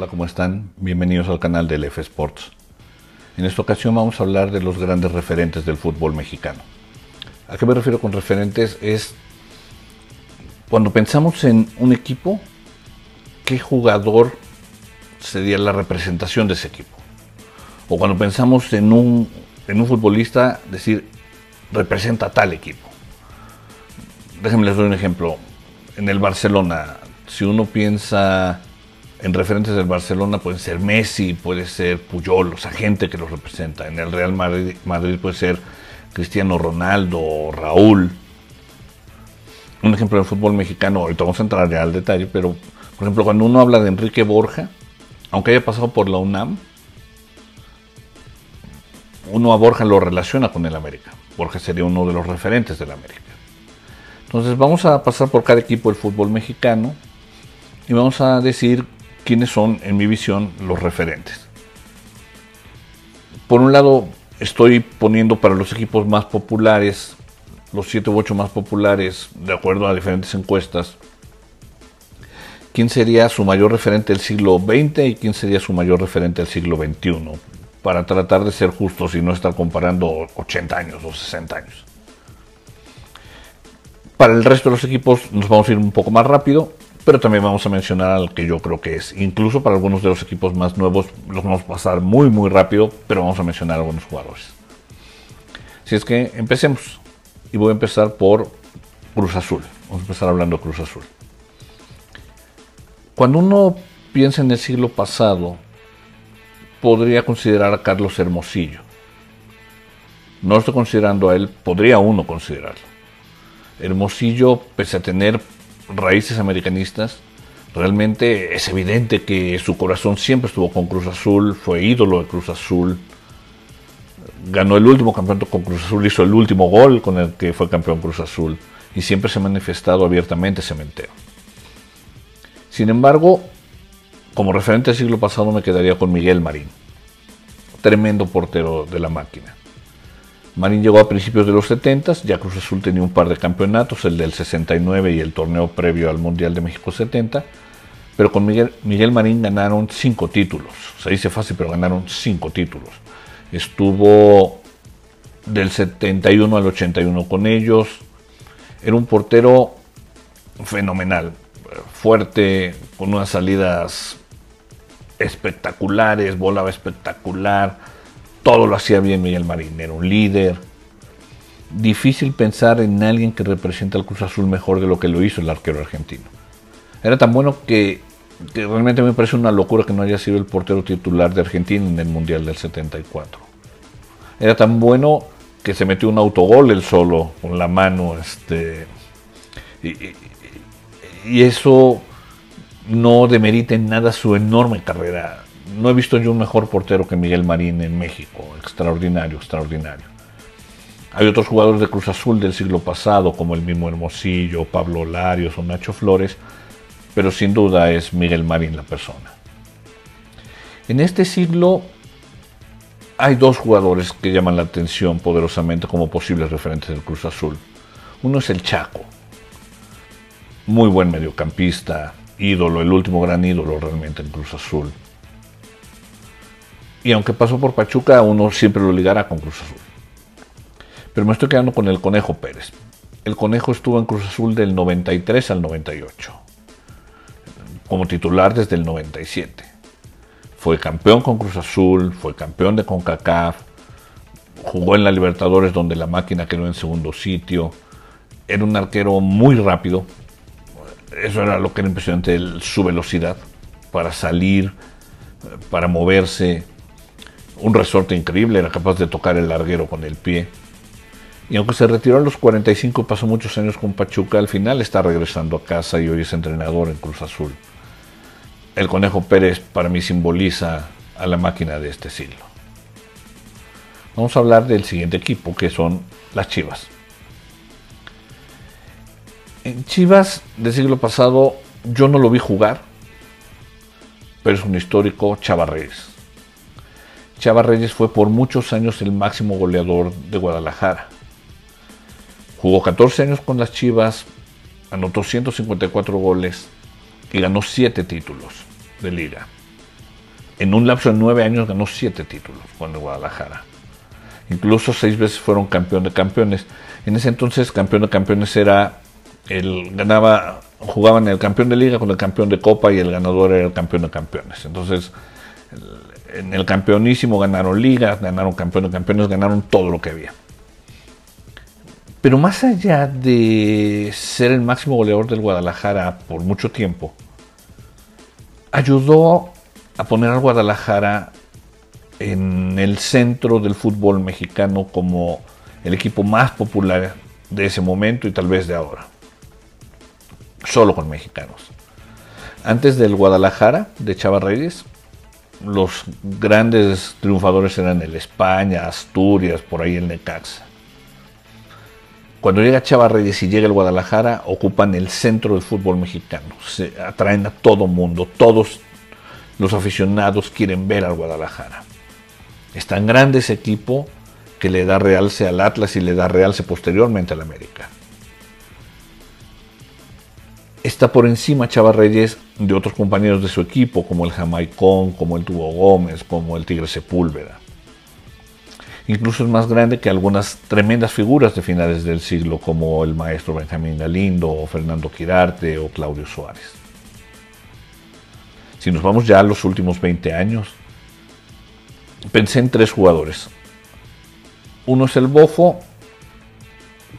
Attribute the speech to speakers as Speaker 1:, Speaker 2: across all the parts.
Speaker 1: Hola, ¿cómo están? Bienvenidos al canal del F Sports. En esta ocasión vamos a hablar de los grandes referentes del fútbol mexicano. ¿A qué me refiero con referentes? Es cuando pensamos en un equipo, ¿qué jugador sería la representación de ese equipo? O cuando pensamos en un, en un futbolista, decir, representa a tal equipo. Déjenme les doy un ejemplo. En el Barcelona, si uno piensa en referentes del Barcelona pueden ser Messi, puede ser Puyol, o sea, gente que los representa. En el Real Madrid, puede ser Cristiano Ronaldo, Raúl. Un ejemplo del fútbol mexicano, ahorita vamos a entrar ya al detalle, pero por ejemplo, cuando uno habla de Enrique Borja, aunque haya pasado por la UNAM, uno a Borja lo relaciona con el América. Borja sería uno de los referentes del América. Entonces vamos a pasar por cada equipo del fútbol mexicano y vamos a decir quiénes son, en mi visión, los referentes. Por un lado, estoy poniendo para los equipos más populares, los 7 u 8 más populares, de acuerdo a diferentes encuestas, quién sería su mayor referente del siglo XX y quién sería su mayor referente del siglo XXI, para tratar de ser justos y no estar comparando 80 años o 60 años. Para el resto de los equipos nos vamos a ir un poco más rápido pero también vamos a mencionar al que yo creo que es. Incluso para algunos de los equipos más nuevos los vamos a pasar muy muy rápido, pero vamos a mencionar algunos jugadores. Si es que empecemos. Y voy a empezar por Cruz Azul. Vamos a empezar hablando de Cruz Azul. Cuando uno piensa en el siglo pasado, podría considerar a Carlos Hermosillo. No estoy considerando a él, podría uno considerarlo. Hermosillo, pese a tener raíces americanistas, realmente es evidente que su corazón siempre estuvo con Cruz Azul, fue ídolo de Cruz Azul, ganó el último campeonato con Cruz Azul, hizo el último gol con el que fue campeón Cruz Azul y siempre se ha manifestado abiertamente cementero. Sin embargo, como referente del siglo pasado me quedaría con Miguel Marín, tremendo portero de la máquina. Marín llegó a principios de los 70, ya Cruz Azul tenía un par de campeonatos, el del 69 y el torneo previo al Mundial de México 70, pero con Miguel, Marín ganaron cinco títulos. Se dice fácil, pero ganaron cinco títulos. Estuvo del 71 al 81 con ellos. Era un portero fenomenal, fuerte, con unas salidas espectaculares, volaba espectacular todo lo hacía bien Miguel Marín, era un líder. Difícil pensar en alguien que represente al Cruz Azul mejor de lo que lo hizo el arquero argentino. Era tan bueno que, realmente me parece una locura que no haya sido el portero titular de Argentina en el Mundial del 74. Era tan bueno que se metió un autogol él solo, con la mano, este, y eso no demerita en nada su enorme carrera no he visto yo un mejor portero que Miguel Marín en México. Extraordinario, extraordinario. Hay otros jugadores de Cruz Azul del siglo pasado, como el mismo Hermosillo, Pablo Larios o Nacho Flores, pero sin duda es Miguel Marín la persona. En este siglo hay dos jugadores que llaman la atención poderosamente como posibles referentes del Cruz Azul. Uno es el Chaco, muy buen mediocampista, ídolo, el último gran ídolo realmente en Cruz Azul y aunque pasó por Pachuca, uno siempre lo ligará con Cruz Azul. Pero me estoy quedando con el Conejo Pérez. El Conejo estuvo en Cruz Azul del 93 al 98, como titular desde el 97. Fue campeón con Cruz Azul, fue campeón de CONCACAF, jugó en la Libertadores donde la máquina quedó en segundo sitio. Era un arquero muy rápido. Eso era lo que era impresionante, su velocidad para salir, para moverse, un resorte increíble, era capaz de tocar el larguero con el pie. Y aunque se retiró a los 45 y pasó muchos años con Pachuca, al final está regresando a casa y hoy es entrenador en Cruz Azul. El Conejo Pérez para mí simboliza a la máquina de este siglo. Vamos a hablar del siguiente equipo, que son las Chivas. En Chivas del siglo pasado yo no lo vi jugar, pero es un histórico Chavarreyes. Chava Reyes fue por muchos años el máximo goleador de Guadalajara. Jugó 14 años con las Chivas, anotó 154 goles y ganó 7 títulos de liga. en un lapso de nueve años ganó siete títulos con el Guadalajara. Incluso seis veces fueron campeón de campeones. En ese entonces campeón de campeones era el ganaba jugaban el campeón de liga con el campeón de copa y el ganador era el campeón de campeones. Entonces en el campeonísimo ganaron liga, ganaron campeón de campeones, ganaron todo lo que había. Pero más allá de ser el máximo goleador del Guadalajara por mucho tiempo, ayudó a poner al Guadalajara en el centro del fútbol mexicano como el equipo más popular de ese momento y tal vez de ahora. Solo con mexicanos. Antes del Guadalajara, de Chava Reyes, los grandes triunfadores eran el España, Asturias, por ahí el Necaxa. Cuando llega Chava Reyes y llega el Guadalajara, ocupan el centro del fútbol mexicano. Se atraen a todo mundo. Todos los aficionados quieren ver al Guadalajara. Es tan grande ese equipo que le da realce al Atlas y le da realce posteriormente al América. Está por encima Chava Reyes de otros compañeros de su equipo, como el Jamaicón, como el Tubo Gómez, como el Tigre Sepúlveda. Incluso es más grande que algunas tremendas figuras de finales del siglo, como el maestro Benjamín Galindo, o Fernando Quirarte o Claudio Suárez. Si nos vamos ya a los últimos 20 años, pensé en tres jugadores. Uno es el Bofo,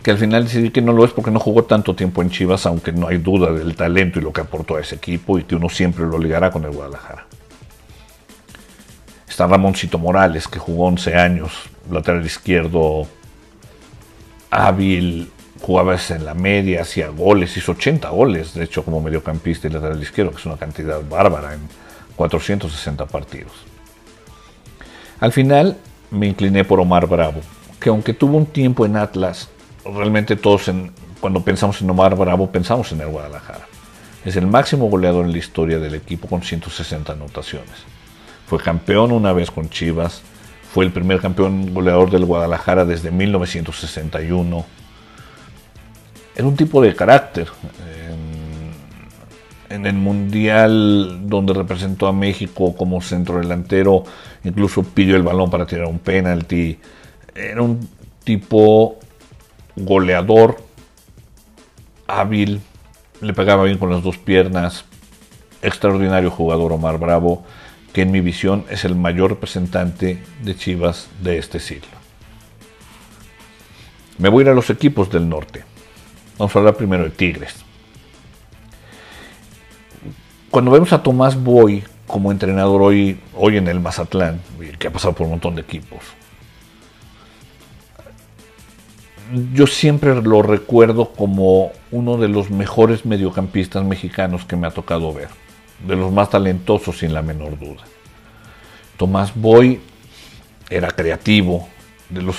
Speaker 1: que al final decidí que no lo es porque no jugó tanto tiempo en Chivas, aunque no hay duda del talento y lo que aportó a ese equipo y que uno siempre lo ligará con el Guadalajara. Está Ramoncito Morales, que jugó 11 años, lateral izquierdo, hábil, jugaba en la media, hacía goles, hizo 80 goles, de hecho, como mediocampista y lateral izquierdo, que es una cantidad bárbara en 460 partidos. Al final me incliné por Omar Bravo, que aunque tuvo un tiempo en Atlas, realmente todos cuando pensamos en Omar Bravo pensamos en el Guadalajara. Es el máximo goleador en la historia del equipo con 160 anotaciones. Fue campeón una vez con Chivas. Fue el primer campeón goleador del Guadalajara desde 1961. Era un tipo de carácter. En, el Mundial donde representó a México como centro delantero, incluso pidió el balón para tirar un penalti. Era un tipo goleador, hábil, le pegaba bien con las dos piernas, extraordinario jugador Omar Bravo que en mi visión es el mayor representante de Chivas de este siglo. Me voy a ir a los equipos del norte. Vamos a hablar primero de Tigres. Cuando vemos a Tomás Boy como entrenador hoy, hoy en el Mazatlán, que ha pasado por un montón de equipos, yo siempre lo recuerdo como uno de los mejores mediocampistas mexicanos que me ha tocado ver de los más talentosos sin la menor duda. Tomás Boy era creativo. De los,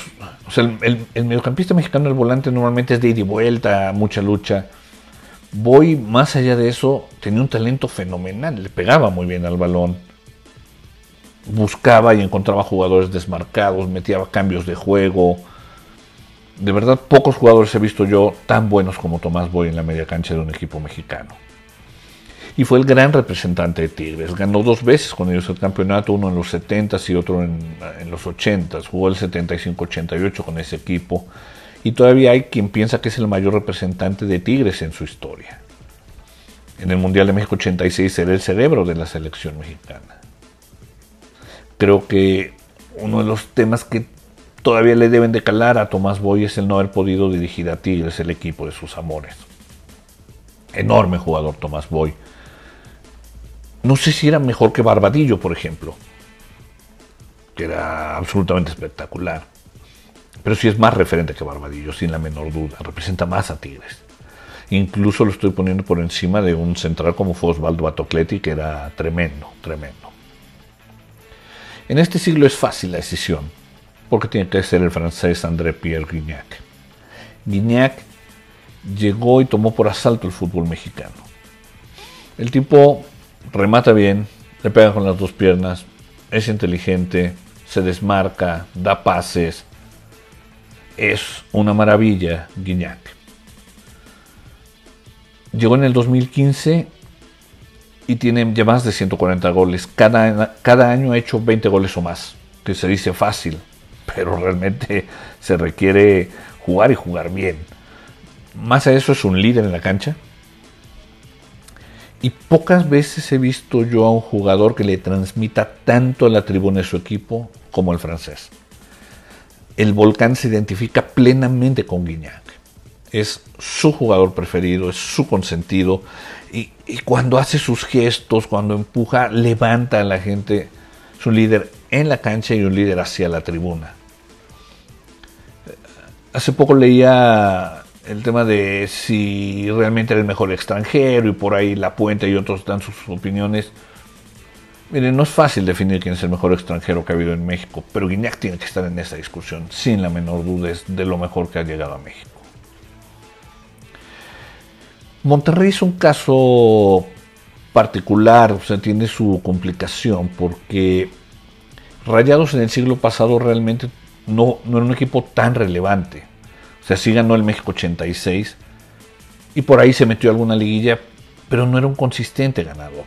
Speaker 1: el, mediocampista mexicano, el volante normalmente es de ida y vuelta, mucha lucha. Boy, más allá de eso, tenía un talento fenomenal, le pegaba muy bien al balón, buscaba y encontraba jugadores desmarcados, metía cambios de juego. De verdad, pocos jugadores he visto yo tan buenos como Tomás Boy en la media cancha de un equipo mexicano y fue el gran representante de Tigres. Ganó dos veces con ellos el campeonato, uno en los 70s y otro en, los 80s. Jugó el 75-88 con ese equipo y todavía hay quien piensa que es el mayor representante de Tigres en su historia. En el Mundial de México 86 era el cerebro de la selección mexicana. Creo que uno de los temas que todavía le deben de calar a Tomás Boy es el no haber podido dirigir a Tigres el equipo de sus amores. Enorme jugador Tomás Boy no sé si era mejor que Barbadillo, por ejemplo, que era absolutamente espectacular. Pero sí es más referente que Barbadillo, sin la menor duda. Representa más a Tigres. Incluso lo estoy poniendo por encima de un central como fue Osvaldo que era tremendo, tremendo. En este siglo es fácil la decisión, porque tiene que ser el francés André Pierre Guignac. Guignac llegó y tomó por asalto el fútbol mexicano. El tipo remata bien, le pega con las dos piernas, es inteligente, se desmarca, da pases. Es una maravilla Guiñac. Llegó en el 2015 y tiene ya más de 140 goles. Cada, cada año ha hecho 20 goles o más, que se dice fácil, pero realmente se requiere jugar y jugar bien. Más a eso es un líder en la cancha. Y pocas veces he visto yo a un jugador que le transmita tanto a la tribuna de su equipo como el francés. El Volcán se identifica plenamente con Guignac. Es su jugador preferido, es su consentido. Y, y cuando hace sus gestos, cuando empuja, levanta a la gente. Es un líder en la cancha y un líder hacia la tribuna. Hace poco leía el tema de si realmente era el mejor extranjero y por ahí La Puente y otros dan sus opiniones. Miren, no es fácil definir quién es el mejor extranjero que ha habido en México, pero Guiñac tiene que estar en esta discusión, sin la menor duda, es de lo mejor que ha llegado a México. Monterrey es un caso particular, o sea, tiene su complicación, porque Rayados en el siglo pasado realmente no, no era un equipo tan relevante. O sea, sí ganó el México 86 y por ahí se metió alguna liguilla, pero no era un consistente ganador.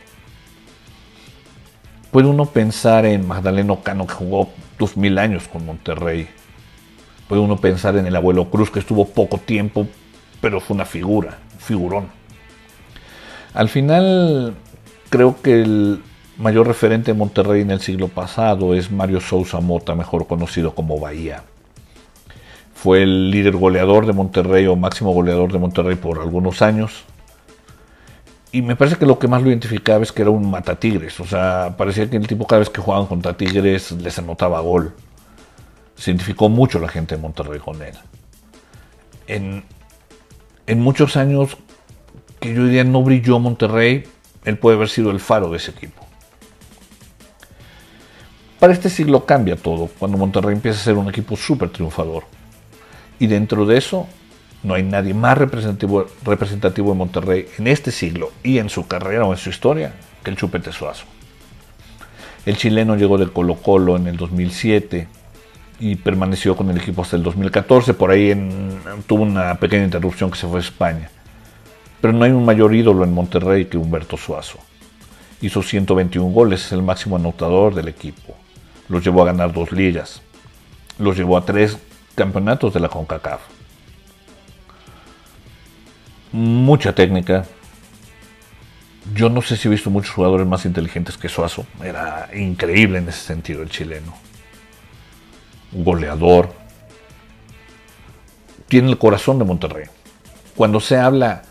Speaker 1: Puede uno pensar en Magdaleno Cano que jugó 2000 años con Monterrey. Puede uno pensar en el abuelo Cruz que estuvo poco tiempo, pero fue una figura, un figurón. Al final, creo que el mayor referente de Monterrey en el siglo pasado es Mario Sousa Mota, mejor conocido como Bahía fue el líder goleador de Monterrey o máximo goleador de Monterrey por algunos años. Y me parece que lo que más lo identificaba es que era un matatigres. O sea, parecía que el tipo cada vez que jugaban contra Tigres les anotaba gol. Se identificó mucho la gente de Monterrey con él. En, en muchos años que yo diría no brilló Monterrey, él puede haber sido el faro de ese equipo. Para este siglo cambia todo, cuando Monterrey empieza a ser un equipo súper triunfador. Y dentro de eso, no hay nadie más representativo, representativo de Monterrey en este siglo y en su carrera o en su historia que el Chupete Suazo. El chileno llegó del Colo Colo en el 2007 y permaneció con el equipo hasta el 2014. Por ahí tuvo una pequeña interrupción que se fue a España. Pero no hay un mayor ídolo en Monterrey que Humberto Suazo. Hizo 121 goles, es el máximo anotador del equipo. Los llevó a ganar dos ligas. Los llevó a tres campeonatos de la CONCACAF. Mucha técnica. Yo no sé si he visto muchos jugadores más inteligentes que Suazo. Era increíble en ese sentido el chileno. Goleador. Tiene el corazón de Monterrey. Cuando se habla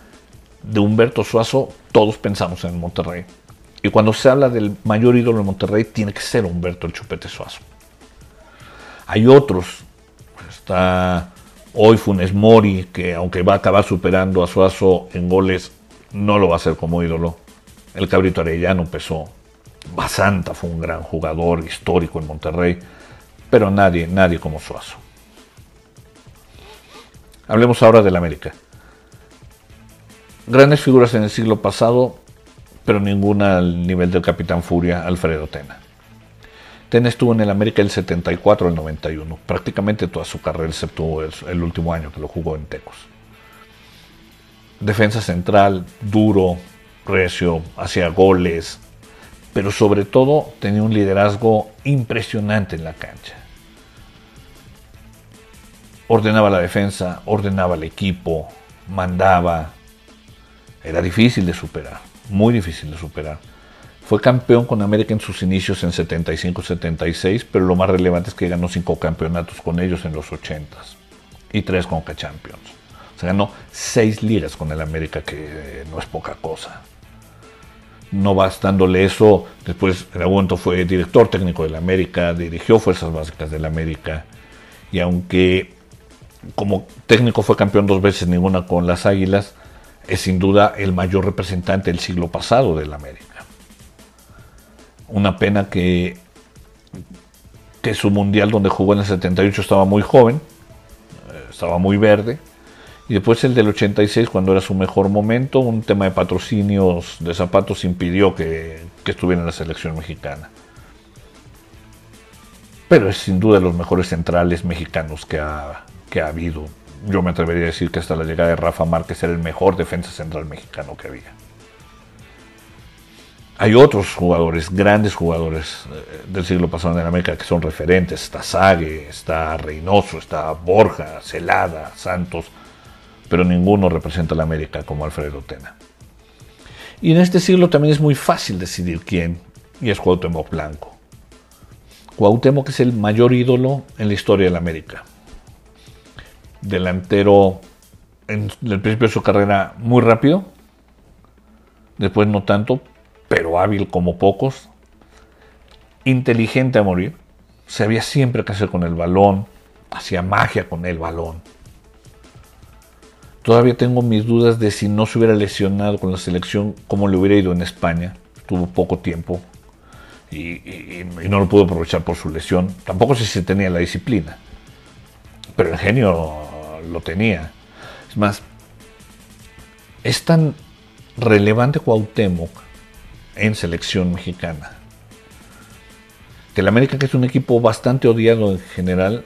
Speaker 1: de Humberto Suazo, todos pensamos en Monterrey. Y cuando se habla del mayor ídolo de Monterrey, tiene que ser Humberto el Chupete Suazo. Hay otros Está hoy Funes Mori, que aunque va a acabar superando a Suazo en goles, no lo va a hacer como ídolo. El Cabrito Arellano pesó. Basanta fue un gran jugador histórico en Monterrey, pero nadie, nadie como Suazo. Hablemos ahora del América. Grandes figuras en el siglo pasado, pero ninguna al nivel del capitán Furia, Alfredo Tena. Ten estuvo en el América el 74 al 91, prácticamente toda su carrera, excepto el, el último año que lo jugó en Tecos. Defensa central, duro, recio, hacía goles, pero sobre todo tenía un liderazgo impresionante en la cancha. Ordenaba la defensa, ordenaba el equipo, mandaba. Era difícil de superar, muy difícil de superar. Fue campeón con América en sus inicios en 75-76, pero lo más relevante es que ganó cinco campeonatos con ellos en los 80s y tres Conca Champions. O sea, ganó seis ligas con el América, que no es poca cosa. No bastándole eso, después en algún momento fue director técnico del América, dirigió Fuerzas Básicas del América, y aunque como técnico fue campeón dos veces, ninguna con las Águilas, es sin duda el mayor representante del siglo pasado del América. Una pena que, que su mundial donde jugó en el 78 estaba muy joven, eh, estaba muy verde. Y después el del 86, cuando era su mejor momento, un tema de patrocinios de zapatos impidió que, que estuviera en la selección mexicana. Pero es sin duda de los mejores centrales mexicanos que ha, que ha habido. Yo me atrevería a decir que hasta la llegada de Rafa Márquez era el mejor defensa central mexicano que había. Hay otros jugadores, grandes jugadores eh, del siglo pasado en América que son referentes. Está Sague, está Reynoso, está Borja, Celada, Santos, pero ninguno representa a la América como Alfredo Tena. Y en este siglo también es muy fácil decidir quién, y es Cuauhtémoc Blanco. Cuauhtémoc es el mayor ídolo en la historia de la América. Delantero en el principio de su carrera muy rápido, después no tanto, pero hábil como pocos, inteligente a morir, sabía siempre qué hacer con el balón, hacía magia con el balón. Todavía tengo mis dudas de si no se hubiera lesionado con la selección, como le hubiera ido en España. Tuvo poco tiempo y, no lo pudo aprovechar por su lesión. Tampoco sé si tenía la disciplina, pero el genio lo tenía. Es más, es tan relevante Cuauhtémoc en selección mexicana. Que el América, que es un equipo bastante odiado en general,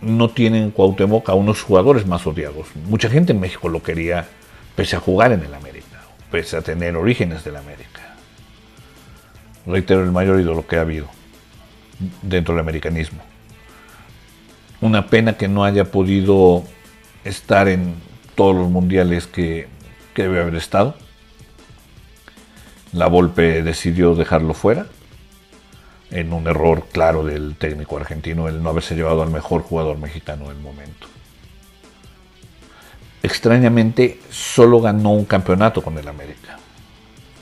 Speaker 1: no tiene en Cuauhtémoc a unos jugadores más odiados. Mucha gente en México lo quería, pese a jugar en el América, pese a tener orígenes del América. Reitero, el mayor ídolo que ha habido dentro del americanismo. Una pena que no haya podido estar en todos los mundiales que, que debe haber estado la Volpe decidió dejarlo fuera, en un error claro del técnico argentino el no haberse llevado al mejor jugador mexicano del momento. Extrañamente, solo ganó un campeonato con el América.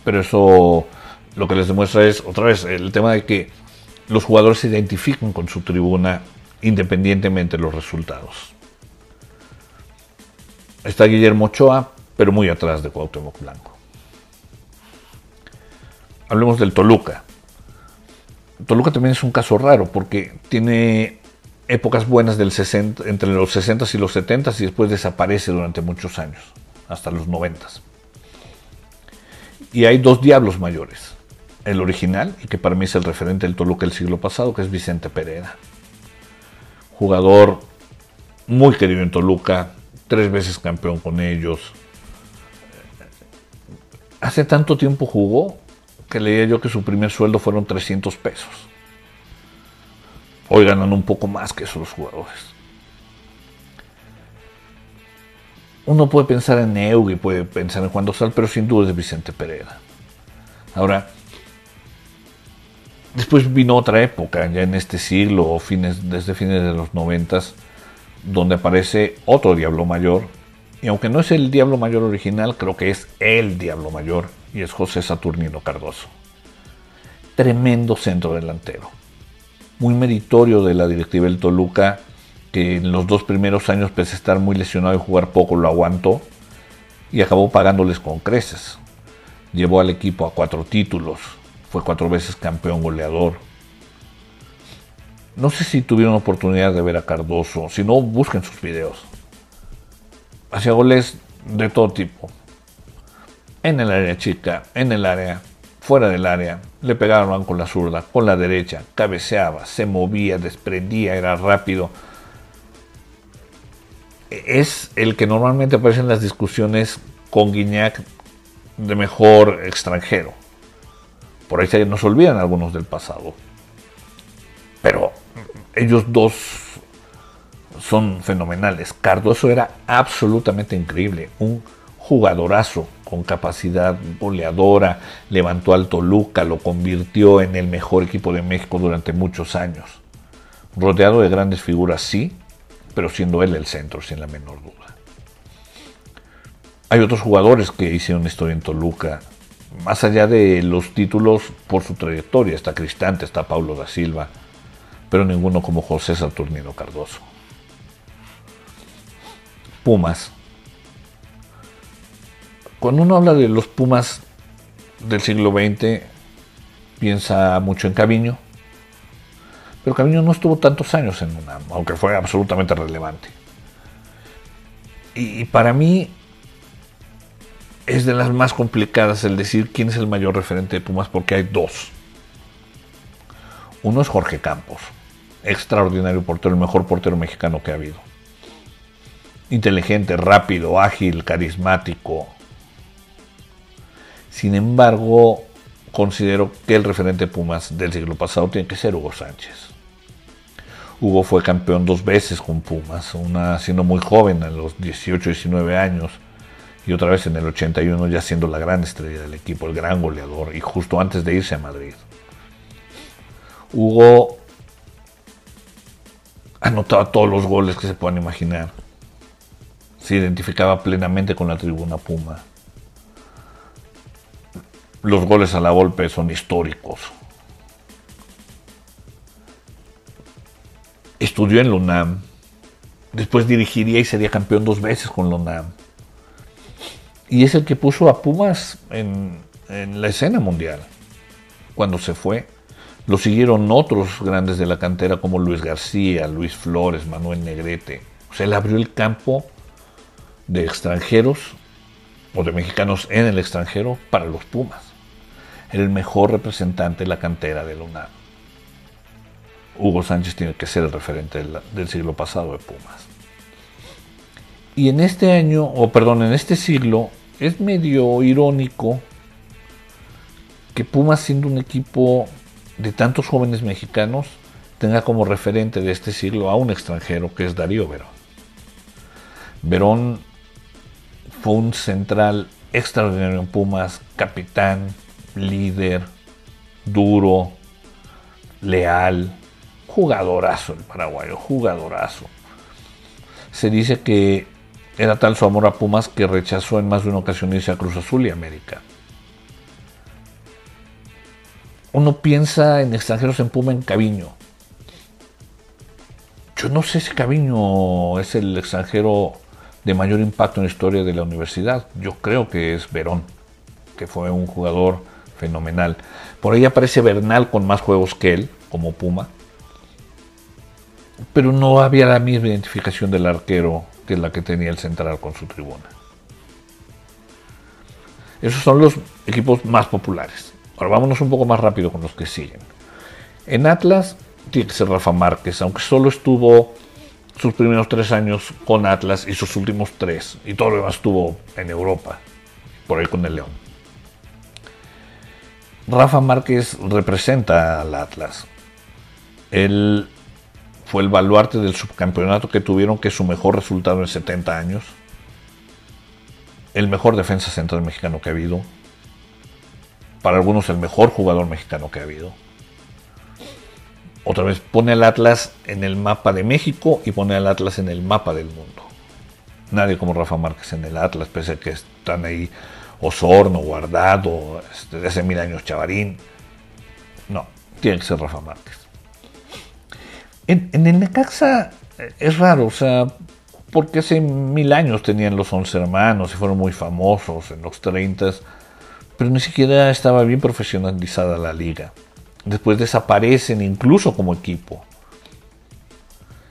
Speaker 1: Pero eso lo que les demuestra es, otra vez, el tema de que los jugadores se identifican con su tribuna independientemente de los resultados. Está Guillermo Ochoa, pero muy atrás de Cuauhtémoc Blanco hablemos del Toluca. Toluca también es un caso raro porque tiene épocas buenas del 60, entre los 60 y los 70 y después desaparece durante muchos años, hasta los 90. Y hay dos diablos mayores. El original, y que para mí es el referente del Toluca del siglo pasado, que es Vicente Pereira. Jugador muy querido en Toluca, tres veces campeón con ellos. Hace tanto tiempo jugó que leía yo que su primer sueldo fueron 300 pesos. Hoy ganan un poco más que esos jugadores. Uno puede pensar en Eugui, puede pensar en Juan Dosal, pero sin duda es Vicente Pereira. Ahora, después vino otra época, ya en este siglo, fines, desde fines de los noventas, donde aparece otro Diablo Mayor, y aunque no es el Diablo Mayor original, creo que es el Diablo Mayor, y es José Saturnino Cardoso. Tremendo centro delantero. Muy meritorio de la directiva del Toluca, que en los dos primeros años, pese a estar muy lesionado y jugar poco, lo aguantó y acabó pagándoles con creces. Llevó al equipo a cuatro títulos, fue cuatro veces campeón goleador. No sé si tuvieron oportunidad de ver a Cardoso, si no, busquen sus videos. Hacía goles de todo tipo, en el área chica, en el área, fuera del área, le pegaban con la zurda, con la derecha, cabeceaba, se movía, desprendía, era rápido. Es el que normalmente aparece en las discusiones con Guiñac de mejor extranjero. Por ahí se nos olvidan algunos del pasado. Pero ellos dos son fenomenales. Cardoso era absolutamente increíble, un jugadorazo con capacidad goleadora, levantó al Toluca, lo convirtió en el mejor equipo de México durante muchos años. Rodeado de grandes figuras, sí, pero siendo él el centro, sin la menor duda. Hay otros jugadores que hicieron historia en Toluca, más allá de los títulos por su trayectoria. Está Cristante, está Paulo da Silva, pero ninguno como José Saturnino Cardoso. Pumas cuando uno habla de los Pumas del siglo XX, piensa mucho en Caviño, pero Caviño no estuvo tantos años en UNAM, aunque fue absolutamente relevante. Y, para mí es de las más complicadas el decir quién es el mayor referente de Pumas, porque hay dos. Uno es Jorge Campos, extraordinario portero, el mejor portero mexicano que ha habido. Inteligente, rápido, ágil, carismático, Sin embargo, considero que el referente Pumas del siglo pasado tiene que ser Hugo Sánchez. Hugo fue campeón dos veces con Pumas, una siendo muy joven, a los 18, 19 años, y otra vez en el 81 ya siendo la gran estrella del equipo, el gran goleador, y justo antes de irse a Madrid. Hugo anotaba todos los goles que se puedan imaginar. Se identificaba plenamente con la tribuna Puma. Los goles a la golpe son históricos. Estudió en la UNAM. Después dirigiría y sería campeón dos veces con la UNAM. Y es el que puso a Pumas en, la escena mundial. Cuando se fue, lo siguieron otros grandes de la cantera como Luis García, Luis Flores, Manuel Negrete. O sea, él abrió el campo de extranjeros o de mexicanos en el extranjero para los Pumas. El mejor representante de la cantera de la UNAM. Hugo Sánchez tiene que ser el referente del siglo pasado de Pumas. Y en este año, o perdón, en este siglo, es medio irónico que Pumas siendo un equipo de tantos jóvenes mexicanos tenga como referente de este siglo a un extranjero que es Darío Verón. Verón fue un central extraordinario en Pumas, capitán, líder, duro, leal, jugadorazo el paraguayo, jugadorazo. Se dice que era tal su amor a Pumas que rechazó en más de una ocasión irse a Cruz Azul y América uno piensa en extranjeros en Puma en Caviño. Yo no sé si Caviño es el extranjero de mayor impacto en la historia de la universidad. Yo creo que es Verón, que fue un jugador fenomenal. Por ahí aparece Bernal con más juegos que él, como Puma. Pero no había la misma identificación del arquero que la que tenía el central con su tribuna. Esos son los equipos más populares. Ahora vámonos un poco más rápido con los que siguen. En Atlas tiene que ser Rafa Márquez, aunque solo estuvo sus primeros tres años con Atlas y sus últimos tres, y todo lo demás estuvo en Europa, por ahí con el León. Rafa Márquez representa al Atlas. Él fue el baluarte del subcampeonato que tuvieron, que es su mejor resultado en 70 años. El mejor defensa central mexicano que ha habido para algunos el mejor jugador mexicano que ha habido. Otra vez pone al Atlas en el mapa de México y pone al Atlas en el mapa del mundo. Nadie como Rafa Márquez en el Atlas, pese a que están ahí Osorno, Guardado, desde hace mil años Chavarín. No, tiene que ser Rafa Márquez. En, el Necaxa eh, es raro, o sea, porque hace mil años tenían los once hermanos y fueron muy famosos en los 30 pero ni siquiera estaba bien profesionalizada la liga. Después desaparecen incluso como equipo.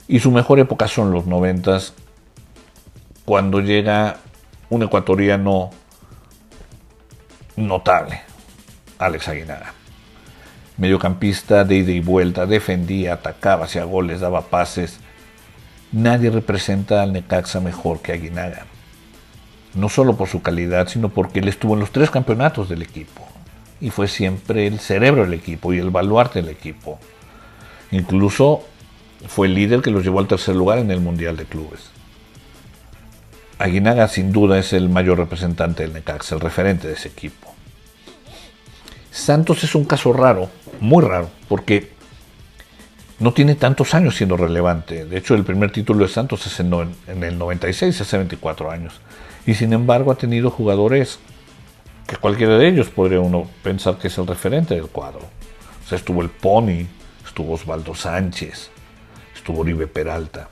Speaker 1: Y su mejor época son los noventas, cuando llega un ecuatoriano notable, Alex Aguinaga. Mediocampista de ida y vuelta, defendía, atacaba, hacía goles, daba pases. Nadie representa al Necaxa mejor que Aguinaga no solo por su calidad, sino porque él estuvo en los tres campeonatos del equipo y fue siempre el cerebro del equipo y el baluarte del equipo. Incluso fue el líder que los llevó al tercer lugar en el Mundial de Clubes. Aguinaga sin duda es el mayor representante del Necaxa, el referente de ese equipo. Santos es un caso raro, muy raro, porque no tiene tantos años siendo relevante. De hecho, el primer título de Santos es en, el 96, hace 24 años. Y sin embargo ha tenido jugadores que cualquiera de ellos podría uno pensar que es el referente del cuadro. O sea, estuvo el Pony, estuvo Osvaldo Sánchez, estuvo Oribe Peralta.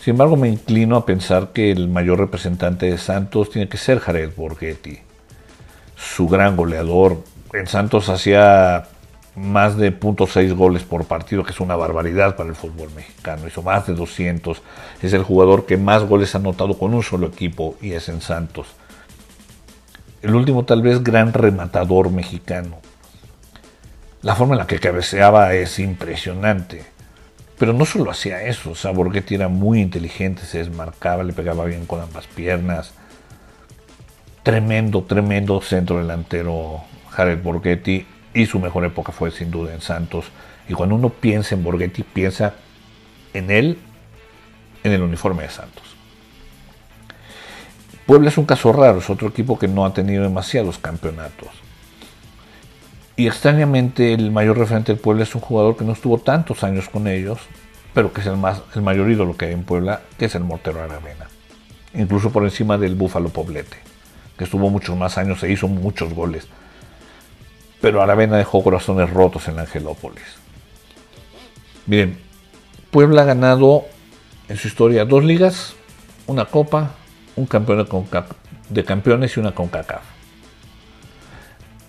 Speaker 1: Sin embargo, me inclino a pensar que el mayor representante de Santos tiene que ser Jared Borghetti, su gran goleador. En Santos hacía más de .6 goles por partido, que es una barbaridad para el fútbol mexicano. Hizo más de 200. Es el jugador que más goles ha anotado con un solo equipo y es en Santos. El último tal vez gran rematador mexicano. La forma en la que cabeceaba es impresionante. Pero no solo hacía eso, o sea, Borghetti era muy inteligente, se desmarcaba, le pegaba bien con ambas piernas. tremendo, tremendo centro delantero Jared Borghetti y su mejor época fue sin duda en Santos. Y cuando uno piensa en Borghetti, piensa en él, en el uniforme de Santos. Puebla es un caso raro, es otro equipo que no ha tenido demasiados campeonatos. Y extrañamente el mayor referente del Puebla es un jugador que no estuvo tantos años con ellos, pero que es el, más, el mayor ídolo que hay en Puebla, que es el Mortero Aravena. Incluso por encima del Búfalo Poblete, que estuvo muchos más años e hizo muchos goles pero Aravena dejó corazones rotos en Angelópolis. Miren, Puebla ha ganado en su historia dos ligas, una copa, un campeón de campeones y una CONCACAF.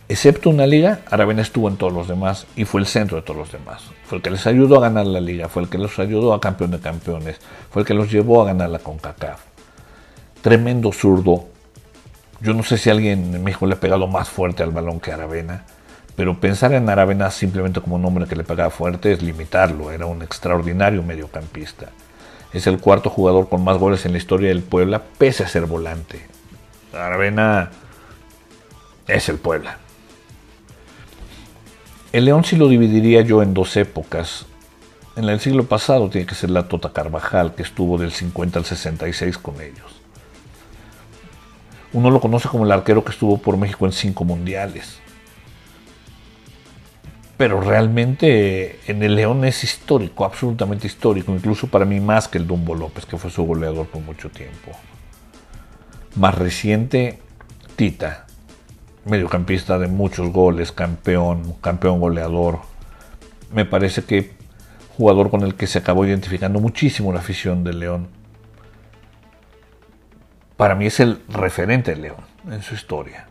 Speaker 1: Excepto una liga, Aravena estuvo en todos los demás y fue el centro de todos los demás. Fue el que les ayudó a ganar la liga, fue el que los ayudó a campeón de campeones, fue el que los llevó a ganar la CONCACAF. Tremendo zurdo. Yo no sé si alguien en México le ha pegado más fuerte al balón que Aravena pero pensar en Aravena simplemente como un hombre que le pegaba fuerte es limitarlo. Era un extraordinario mediocampista. Es el cuarto jugador con más goles en la historia del Puebla, pese a ser volante. Aravena es el Puebla. El León sí lo dividiría yo en dos épocas. En el siglo pasado tiene que ser la Tota Carvajal, que estuvo del 50 al 66 con ellos. Uno lo conoce como el arquero que estuvo por México en cinco mundiales pero realmente en el León es histórico, absolutamente histórico, incluso para mí más que el Dumbo López, que fue su goleador por mucho tiempo. Más reciente, Tita, mediocampista de muchos goles, campeón, campeón goleador. Me parece que jugador con el que se acabó identificando muchísimo la afición del León. Para mí es el referente del León en su historia.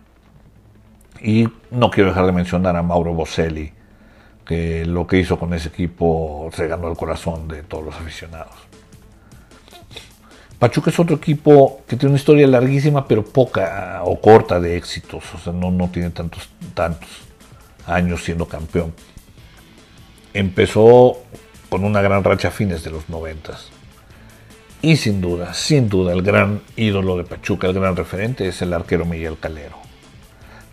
Speaker 1: Y no quiero dejar de mencionar a Mauro Boselli, que lo que hizo con ese equipo se ganó el corazón de todos los aficionados. Pachuca es otro equipo que tiene una historia larguísima, pero poca o corta de éxitos. O sea, no, no tiene tantos, tantos años siendo campeón. Empezó con una gran racha a fines de los noventas. Y sin duda, sin duda, el gran ídolo de Pachuca, el gran referente, es el arquero Miguel Calero.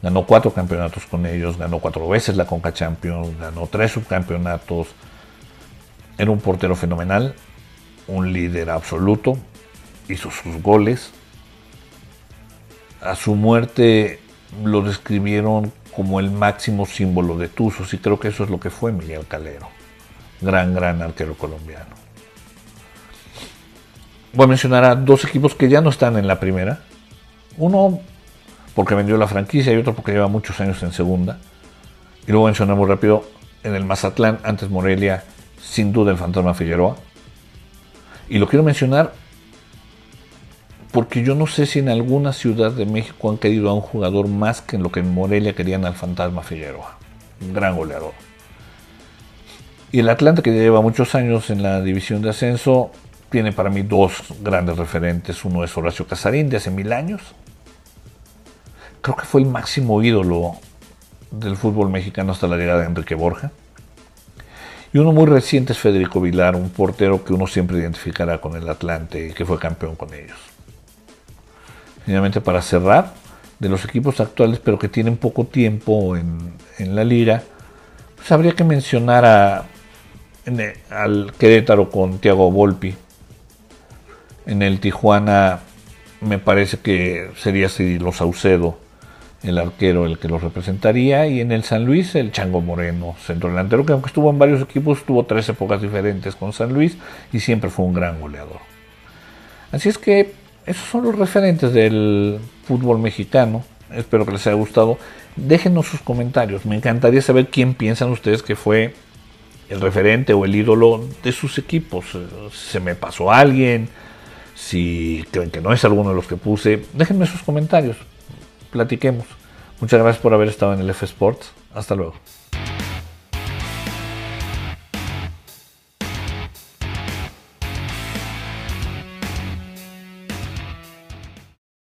Speaker 1: Ganó cuatro campeonatos con ellos, ganó cuatro veces la Conca Champions, ganó tres subcampeonatos. Era un portero fenomenal, un líder absoluto, hizo sus goles. A su muerte lo describieron como el máximo símbolo de Tuzos y creo que eso es lo que fue Miguel Calero. Gran, gran arquero colombiano. Voy a mencionar a dos equipos que ya no están en la primera. Uno porque vendió la franquicia y otro porque lleva muchos años en segunda. Y luego mencionamos rápido en el Mazatlán, antes Morelia, sin duda el Fantasma Figueroa. Y lo quiero mencionar porque yo no sé si en alguna ciudad de México han querido a un jugador más que en lo que en Morelia querían al Fantasma Figueroa. Un gran goleador. Y el Atlante, que lleva muchos años en la división de ascenso, tiene para mí dos grandes referentes. Uno es Horacio Casarín, de hace mil años, creo que fue el máximo ídolo del fútbol mexicano hasta la llegada de Enrique Borja. Y uno muy reciente es Federico Vilar, un portero que uno siempre identificará con el Atlante y que fue campeón con ellos. Finalmente, para cerrar, de los equipos actuales, pero que tienen poco tiempo en, la liga, pues habría que mencionar a, al Querétaro con Thiago Volpi. En el Tijuana me parece que sería Cirilo Saucedo el arquero el que lo representaría, y en el San Luis el Chango Moreno, centro delantero, que aunque estuvo en varios equipos, tuvo tres épocas diferentes con San Luis y siempre fue un gran goleador. Así es que esos son los referentes del fútbol mexicano. Espero que les haya gustado. Déjenos sus comentarios. Me encantaría saber quién piensan ustedes que fue el referente o el ídolo de sus equipos. ¿Se me pasó alguien? Si creen que no es alguno de los que puse, déjenme sus comentarios platiquemos. Muchas gracias por haber estado en el F Sports. Hasta luego.